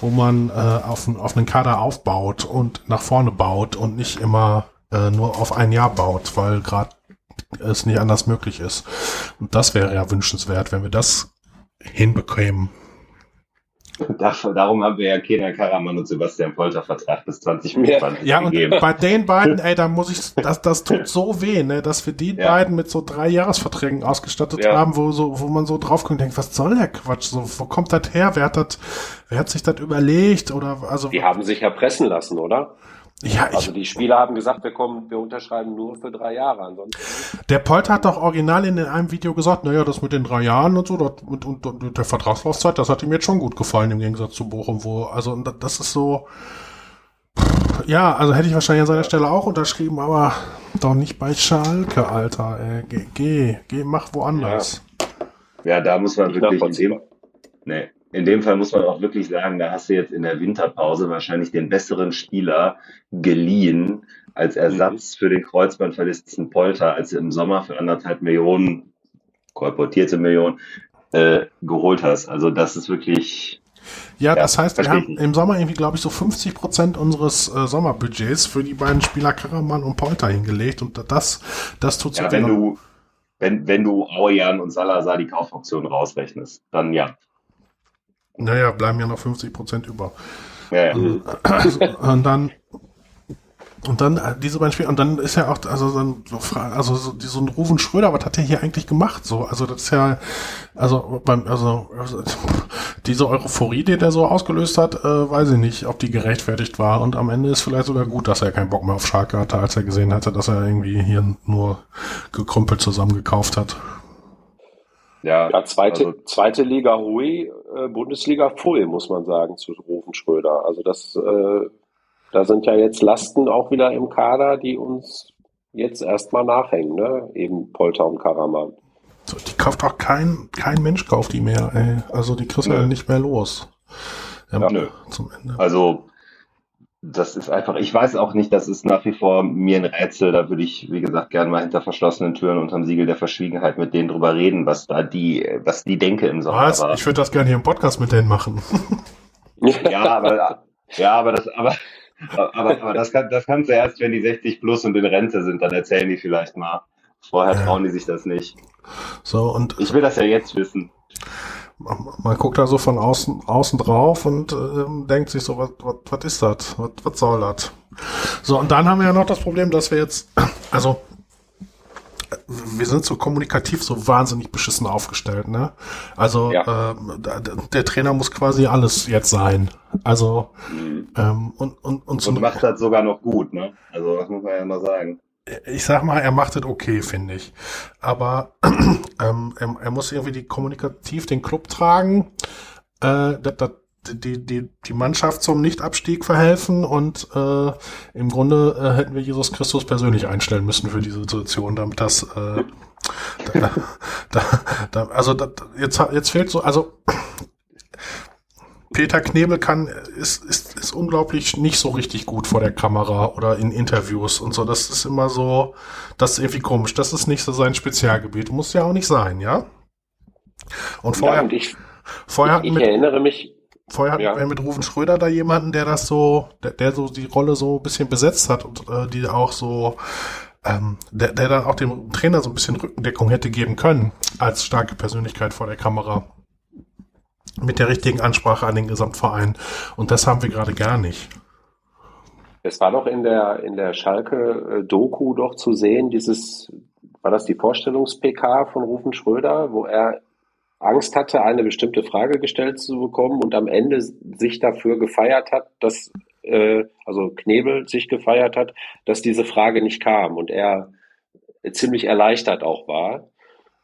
wo man äh, auf, auf einen Kader aufbaut und nach vorne baut und nicht immer äh, nur auf ein Jahr baut, weil gerade es nicht anders möglich ist. Und das wäre ja wünschenswert, wenn wir das hinbekämen. Darum haben wir ja Kenan Karaman und Sebastian Polter Vertrag bis 2025 ja, gegeben. und bei den beiden, [laughs] ey, da muss ich, das, das tut so weh, ne, dass wir die ja. beiden mit so drei Jahresverträgen ausgestattet ja. haben, wo so, wo man so drauf kommt und denkt, was soll der Quatsch? So, wo kommt das her? Wer hat das, wer hat sich das überlegt? Oder, also. Die haben sich erpressen lassen, oder? Ja, also die Spieler haben gesagt, wir kommen, wir unterschreiben nur für drei Jahre. Ansonsten der Polter hat doch original in einem Video gesagt, naja, das mit den drei Jahren und so, das, und, und, und der Vertragslaufzeit, das hat ihm jetzt schon gut gefallen im Gegensatz zu Bochum, wo, also das ist so, ja, also hätte ich wahrscheinlich an seiner Stelle auch unterschrieben, aber doch nicht bei Schalke, Alter. Ey. Geh, geh, geh, mach woanders. Ja, ja da muss man ich wirklich. Nee, in dem Fall muss man auch wirklich sagen, da hast du jetzt in der Winterpause wahrscheinlich den besseren Spieler geliehen als Ersatz mhm. für den Kreuzbandverletzten Polter, als du im Sommer für anderthalb Millionen, kolportierte Millionen, äh, geholt hast. Also das ist wirklich. Ja, das heißt, wir haben im Sommer irgendwie, glaube ich, so 50 Prozent unseres äh, Sommerbudgets für die beiden Spieler Karaman und Polter hingelegt und das, das tut ja, wenn du, wenn, wenn du Aujan und Salazar die Kaufoption rausrechnest, dann ja. Naja, bleiben ja noch 50 Prozent über. Ja, ja. Also, und dann und dann äh, diese beiden Spiele und dann ist ja auch also dann also so, so ein Rufen Schröder, was hat der hier eigentlich gemacht so? Also das ist ja also beim also, also diese Euphorie, die der so ausgelöst hat, äh, weiß ich nicht, ob die gerechtfertigt war und am Ende ist vielleicht sogar gut, dass er keinen Bock mehr auf Schalke hatte, als er gesehen hatte, dass er irgendwie hier nur gekrümpelt zusammengekauft hat. Ja, ja zweite, also, zweite Liga Hui, äh, Bundesliga Full, muss man sagen, zu Rufen Schröder. Also das, äh, da sind ja jetzt Lasten auch wieder im Kader, die uns jetzt erstmal nachhängen, ne? Eben Polter und Karaman. So, die kauft auch kein, kein Mensch kauft die mehr, ey. Also die kriegst du ja nicht mehr los. Ja, ja, nö. Zum Ende. Also das ist einfach, ich weiß auch nicht, das ist nach wie vor mir ein Rätsel. Da würde ich, wie gesagt, gerne mal hinter verschlossenen Türen unterm Siegel der Verschwiegenheit mit denen drüber reden, was da die, was die denke im Sommer was? war. Ich würde das gerne hier im Podcast mit denen machen. [laughs] [laughs] ja, aber, ja, aber das, aber, aber, aber das, kann, das kannst du erst, wenn die 60 plus und in Rente sind, dann erzählen die vielleicht mal. Vorher ja. trauen die sich das nicht. So, und. Ich will das ja jetzt wissen man guckt da so von außen, außen drauf und äh, denkt sich so, was, was, was ist das? Was, was soll das? So, und dann haben wir ja noch das Problem, dass wir jetzt, [clears throat] also wir sind so kommunikativ so wahnsinnig beschissen aufgestellt, ne? Also ja. äh, der Trainer muss quasi alles jetzt sein. Also mhm. ähm, und und und, so und macht das sogar noch gut, ne? Also das muss man ja mal sagen ich sag mal, er macht es okay, finde ich. Aber [clears throat] ähm, er, er, muss irgendwie die kommunikativ den Club tragen, äh, dat, dat, die, die, die Mannschaft zum Nichtabstieg verhelfen und äh, im Grunde äh, hätten wir Jesus Christus persönlich einstellen müssen für diese Situation, damit das äh, da, da, da, also da, jetzt, jetzt fehlt so, also Peter Knebel kann, ist, ist, ist unglaublich nicht so richtig gut vor der Kamera oder in Interviews und so. Das ist immer so, das ist irgendwie komisch. Das ist nicht so sein Spezialgebiet. Muss ja auch nicht sein, ja? Und vorher, ja, und ich, vorher ich, ich mit, erinnere mich, Vorher hatten ja. wir mit Rufen Schröder da jemanden, der das so, der, der so die Rolle so ein bisschen besetzt hat und äh, die auch so, ähm, der, der dann auch dem Trainer so ein bisschen Rückendeckung hätte geben können als starke Persönlichkeit vor der Kamera mit der richtigen Ansprache an den Gesamtverein. Und das haben wir gerade gar nicht. Es war doch in der, in der Schalke-Doku doch zu sehen, dieses, war das die Vorstellungs-PK von Rufen Schröder, wo er Angst hatte, eine bestimmte Frage gestellt zu bekommen und am Ende sich dafür gefeiert hat, dass, äh, also Knebel sich gefeiert hat, dass diese Frage nicht kam und er ziemlich erleichtert auch war.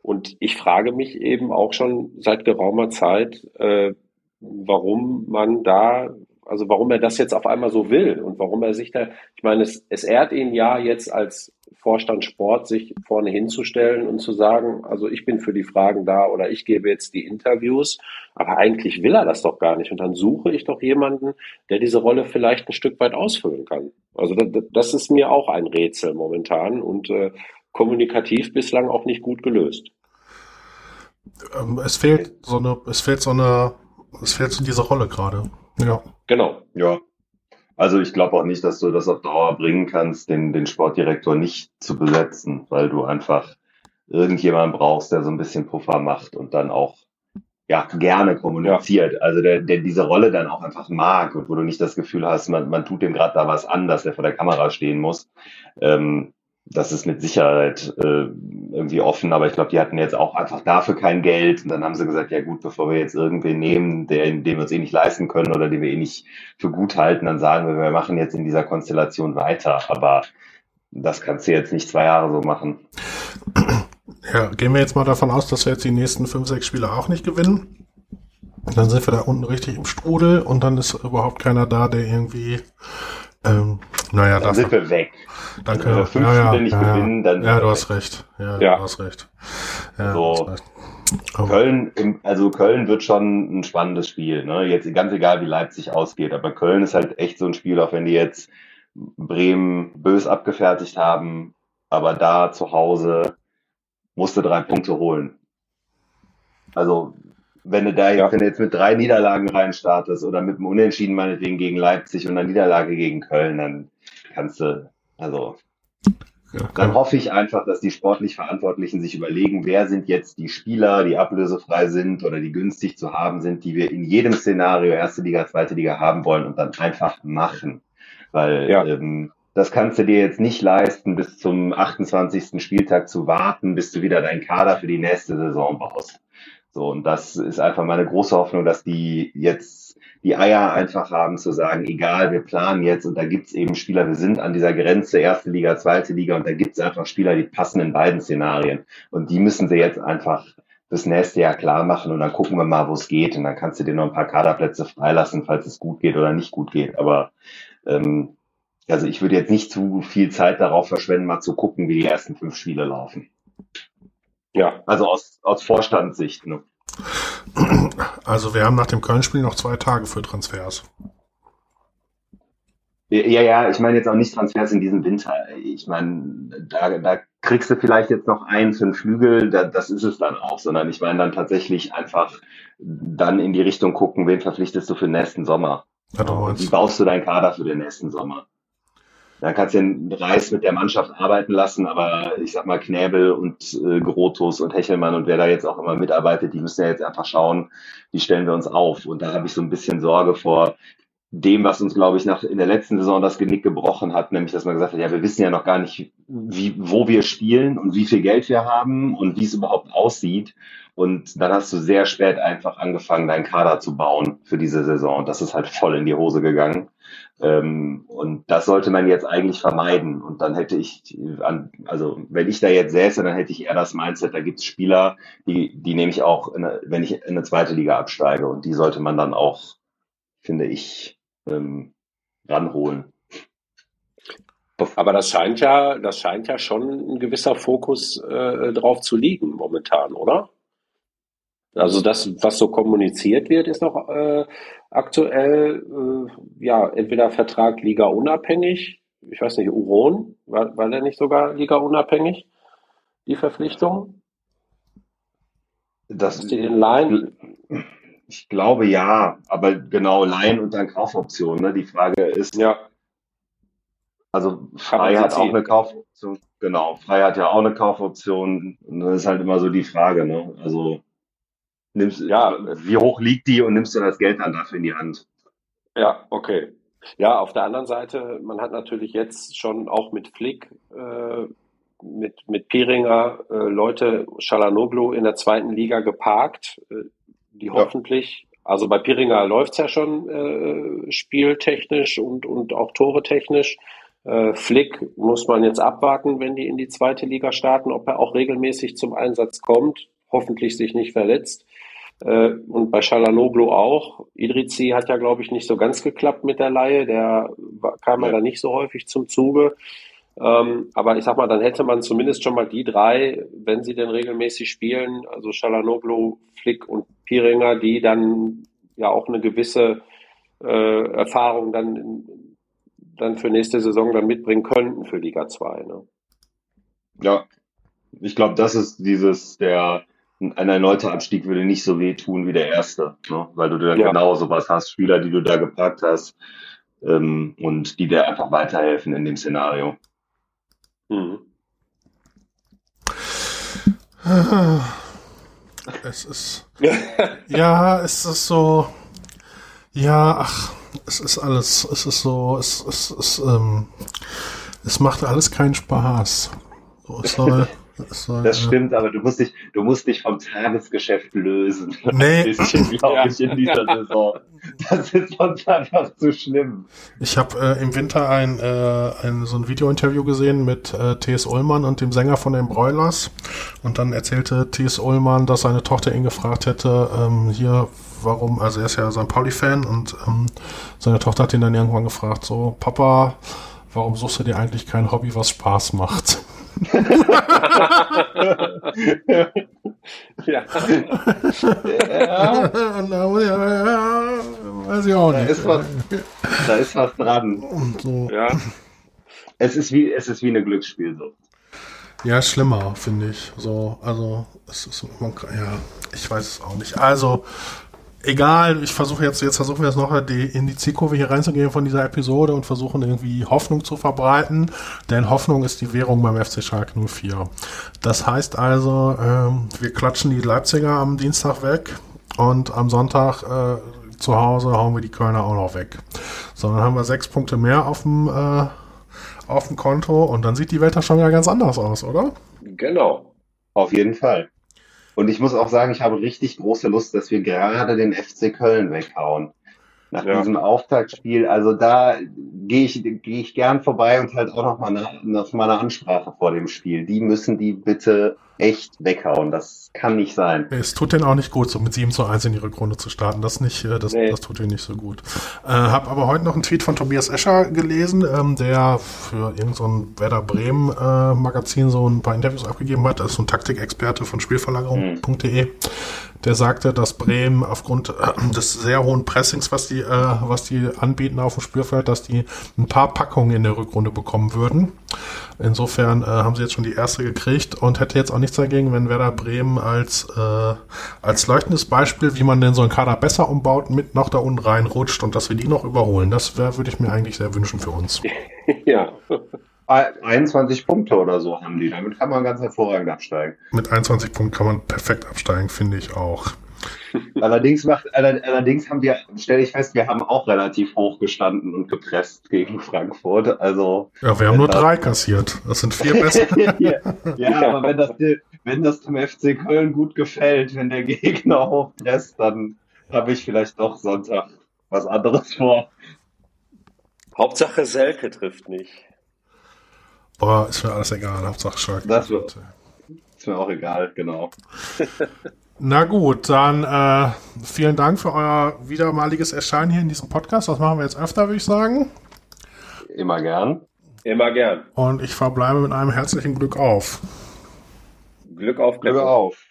Und ich frage mich eben auch schon seit geraumer Zeit, äh, warum man da, also warum er das jetzt auf einmal so will und warum er sich da, ich meine, es, es ehrt ihn ja jetzt als Vorstand Sport, sich vorne hinzustellen und zu sagen, also ich bin für die Fragen da oder ich gebe jetzt die Interviews, aber eigentlich will er das doch gar nicht. Und dann suche ich doch jemanden, der diese Rolle vielleicht ein Stück weit ausfüllen kann. Also das, das ist mir auch ein Rätsel momentan und äh, kommunikativ bislang auch nicht gut gelöst. Ähm, es fehlt so eine, es fehlt so eine, es fehlt so diese Rolle gerade. Ja. Genau. Ja. Also ich glaube auch nicht, dass du das auf Dauer bringen kannst, den, den Sportdirektor nicht zu besetzen, weil du einfach irgendjemanden brauchst, der so ein bisschen Puffer macht und dann auch ja, gerne kommuniziert. Ja. Also der, der diese Rolle dann auch einfach mag und wo du nicht das Gefühl hast, man, man tut dem gerade da was an, dass er vor der Kamera stehen muss. Ähm, das ist mit Sicherheit äh, irgendwie offen, aber ich glaube, die hatten jetzt auch einfach dafür kein Geld. Und dann haben sie gesagt, ja gut, bevor wir jetzt irgendwen nehmen, der, den wir uns eh nicht leisten können oder den wir eh nicht für gut halten, dann sagen wir, wir machen jetzt in dieser Konstellation weiter. Aber das kannst du jetzt nicht zwei Jahre so machen. Ja, gehen wir jetzt mal davon aus, dass wir jetzt die nächsten fünf, sechs Spiele auch nicht gewinnen. Dann sind wir da unten richtig im Strudel und dann ist überhaupt keiner da, der irgendwie ähm, naja, dann sind wir weg. Danke. Wenn wir fünf ja, ja, nicht ja, gewinnen, dann. Ja, du hast recht. Ja, ja, du hast recht. Ja, so. Oh. Köln, also Köln wird schon ein spannendes Spiel. Ne? Jetzt ganz egal, wie Leipzig ausgeht, aber Köln ist halt echt so ein Spiel, auch wenn die jetzt Bremen bös abgefertigt haben, aber da zu Hause musste drei Punkte holen. Also wenn du da ja. wenn du jetzt mit drei Niederlagen reinstartest oder mit einem Unentschieden meinetwegen gegen Leipzig und einer Niederlage gegen Köln, dann kannst du, also dann hoffe ich einfach, dass die sportlich Verantwortlichen sich überlegen, wer sind jetzt die Spieler, die ablösefrei sind oder die günstig zu haben sind, die wir in jedem Szenario erste Liga, zweite Liga haben wollen und dann einfach machen. Weil ja. ähm, das kannst du dir jetzt nicht leisten, bis zum 28. Spieltag zu warten, bis du wieder deinen Kader für die nächste Saison baust. So, und das ist einfach meine große Hoffnung, dass die jetzt die Eier einfach haben zu sagen, egal, wir planen jetzt und da gibt's eben Spieler, wir sind an dieser Grenze, erste Liga, zweite Liga und da gibt's einfach Spieler, die passen in beiden Szenarien. Und die müssen sie jetzt einfach das nächste Jahr klar machen und dann gucken wir mal, wo es geht. Und dann kannst du dir noch ein paar Kaderplätze freilassen, falls es gut geht oder nicht gut geht. Aber ähm, also ich würde jetzt nicht zu viel Zeit darauf verschwenden, mal zu gucken, wie die ersten fünf Spiele laufen. Ja, also aus, aus Vorstandssicht. Ne? [clears throat] Also wir haben nach dem Köln-Spiel noch zwei Tage für Transfers. Ja, ja, ich meine jetzt auch nicht Transfers in diesem Winter. Ich meine, da, da kriegst du vielleicht jetzt noch einen für den Flügel, da, das ist es dann auch, sondern ich meine dann tatsächlich einfach dann in die Richtung gucken, wen verpflichtest du für den nächsten Sommer? Ja, Wie baust du deinen Kader für den nächsten Sommer? Dann kannst du den Reis mit der Mannschaft arbeiten lassen, aber ich sag mal, Knäbel und äh, Grotus und Hechelmann und wer da jetzt auch immer mitarbeitet, die müssen ja jetzt einfach schauen, wie stellen wir uns auf. Und da habe ich so ein bisschen Sorge vor, dem, was uns, glaube ich, nach, in der letzten Saison das Genick gebrochen hat, nämlich, dass man gesagt hat, ja, wir wissen ja noch gar nicht, wie, wo wir spielen und wie viel Geld wir haben und wie es überhaupt aussieht. Und dann hast du sehr spät einfach angefangen, deinen Kader zu bauen für diese Saison. Und das ist halt voll in die Hose gegangen. Ähm, und das sollte man jetzt eigentlich vermeiden. Und dann hätte ich, also wenn ich da jetzt säße, dann hätte ich eher das Mindset, da gibt es Spieler, die, die nehme ich auch, wenn ich in eine zweite Liga absteige. Und die sollte man dann auch, finde ich, ähm, ranholen. Aber das scheint ja, das scheint ja schon ein gewisser Fokus äh, drauf zu liegen momentan, oder? Also das, was so kommuniziert wird, ist doch äh, aktuell äh, ja entweder Vertrag Liga unabhängig. Ich weiß nicht, Uron, war, war der nicht sogar Liga unabhängig? Die Verpflichtung? Das, die in Line? Ich glaube ja, aber genau, Leihen und dann Kaufoption. Ne? Die Frage ist, ja. also Frei hat auch eine Kaufoption. Genau, Frei hat ja auch eine Kaufoption. Und das ist halt immer so die Frage. Ne? Also nimmst, ja. wie hoch liegt die und nimmst du das Geld dann dafür in die Hand? Ja, okay. Ja, auf der anderen Seite, man hat natürlich jetzt schon auch mit Flick, äh, mit, mit Piringer äh, Leute Schalanoglu in der zweiten Liga geparkt. Äh, die ja. hoffentlich, also bei Piringer läuft es ja schon äh, spieltechnisch und, und auch Tore technisch. Äh, Flick muss man jetzt abwarten, wenn die in die zweite Liga starten, ob er auch regelmäßig zum Einsatz kommt, hoffentlich sich nicht verletzt. Äh, und bei Schalanoglu auch. Idrizi hat ja, glaube ich, nicht so ganz geklappt mit der Laie. Der kam ja da nicht so häufig zum Zuge. Ähm, aber ich sag mal, dann hätte man zumindest schon mal die drei, wenn sie denn regelmäßig spielen, also Schalanoglu, Flick und Piringer, die dann ja auch eine gewisse äh, Erfahrung dann, dann für nächste Saison dann mitbringen könnten für Liga 2. Ne? Ja, ich glaube, das ist dieses, der ein erneuter Abstieg würde nicht so wehtun wie der erste, ne? weil du dann ja. genau sowas hast, Spieler, die du da gepackt hast ähm, und die dir einfach weiterhelfen in dem Szenario. Mhm. Es ist. [laughs] ja, es ist so. Ja, ach, es ist alles. Es ist so. Es, es, es, ähm, es macht alles keinen Spaß. So, es soll. Das, das stimmt, aber du musst dich, du musst dich vom Tagesgeschäft lösen. [laughs] Nee. Ein bisschen, glaube ich, in dieser Saison. Das ist sonst einfach zu schlimm. Ich habe äh, im Winter ein, äh, ein so ein Video-Interview gesehen mit äh, T.S. Ullmann und dem Sänger von den Broilers. Und dann erzählte T.S. Ullmann, dass seine Tochter ihn gefragt hätte, ähm, hier, warum, also er ist ja St. Pauli-Fan und ähm, seine Tochter hat ihn dann irgendwann gefragt, so, Papa, warum suchst du dir eigentlich kein Hobby, was Spaß macht? [laughs] ja. ja. Weiß ich auch nicht. Da ist was, da ist was dran. So. Ja. Es ist wie, es ist wie eine Glücksspielsucht. Ja, schlimmer, finde ich. So, also, es ist, man, ja, ich weiß es auch nicht. Also, egal, ich versuche jetzt, jetzt versuchen wir jetzt noch die, in die Zielkurve hier reinzugehen von dieser Episode und versuchen irgendwie Hoffnung zu verbreiten, denn Hoffnung ist die Währung beim FC Schalke 04. Das heißt also, ähm, wir klatschen die Leipziger am Dienstag weg und am Sonntag äh, zu Hause hauen wir die Kölner auch noch weg. So, dann haben wir sechs Punkte mehr auf dem, äh, auf dem Konto und dann sieht die Welt da schon wieder ganz anders aus, oder? Genau. Auf jeden Fall. Und ich muss auch sagen, ich habe richtig große Lust, dass wir gerade den FC Köln weghauen. Nach ja. diesem Auftaktspiel. Also da gehe ich, gehe ich gern vorbei und halt auch noch mal eine, noch mal eine Ansprache vor dem Spiel. Die müssen die bitte echt weghauen. Das kann nicht sein. Es tut denen auch nicht gut, so mit 7 zu 1 in ihre Grunde zu starten. Das nicht, äh, das, nee. das tut denen nicht so gut. Äh, hab aber heute noch einen Tweet von Tobias Escher gelesen, ähm, der für irgendein so Werder Bremen äh, Magazin so ein paar Interviews abgegeben hat. Das ist so ein Taktikexperte von Spielverlagerung.de. Mhm der sagte, dass Bremen aufgrund äh, des sehr hohen Pressings, was die, äh, was die anbieten auf dem Spielfeld, dass die ein paar Packungen in der Rückrunde bekommen würden. Insofern äh, haben sie jetzt schon die erste gekriegt und hätte jetzt auch nichts dagegen, wenn Werder Bremen als, äh, als leuchtendes Beispiel, wie man denn so einen Kader besser umbaut, mit noch da unten reinrutscht und dass wir die noch überholen. Das würde ich mir eigentlich sehr wünschen für uns. [laughs] ja. 21 Punkte oder so haben die. Damit kann man ganz hervorragend absteigen. Mit 21 Punkten kann man perfekt absteigen, finde ich auch. Allerdings macht, allerdings haben wir, stelle ich fest, wir haben auch relativ hoch gestanden und gepresst gegen Frankfurt. Also. Ja, wir haben nur drei kassiert. Das sind vier [laughs] besser. ja, ja, aber wenn das, wenn das dem FC Köln gut gefällt, wenn der Gegner hochpresst, dann habe ich vielleicht doch Sonntag was anderes vor. Hauptsache Selke trifft nicht. Boah, ist mir alles egal, Hauptsache Schalke. Das wird, ist mir auch egal, genau. [laughs] Na gut, dann äh, vielen Dank für euer wiedermaliges Erscheinen hier in diesem Podcast. Das machen wir jetzt öfter, würde ich sagen. Immer gern. Immer gern. Und ich verbleibe mit einem herzlichen Glück auf. Glück auf, Glück, Glück auf.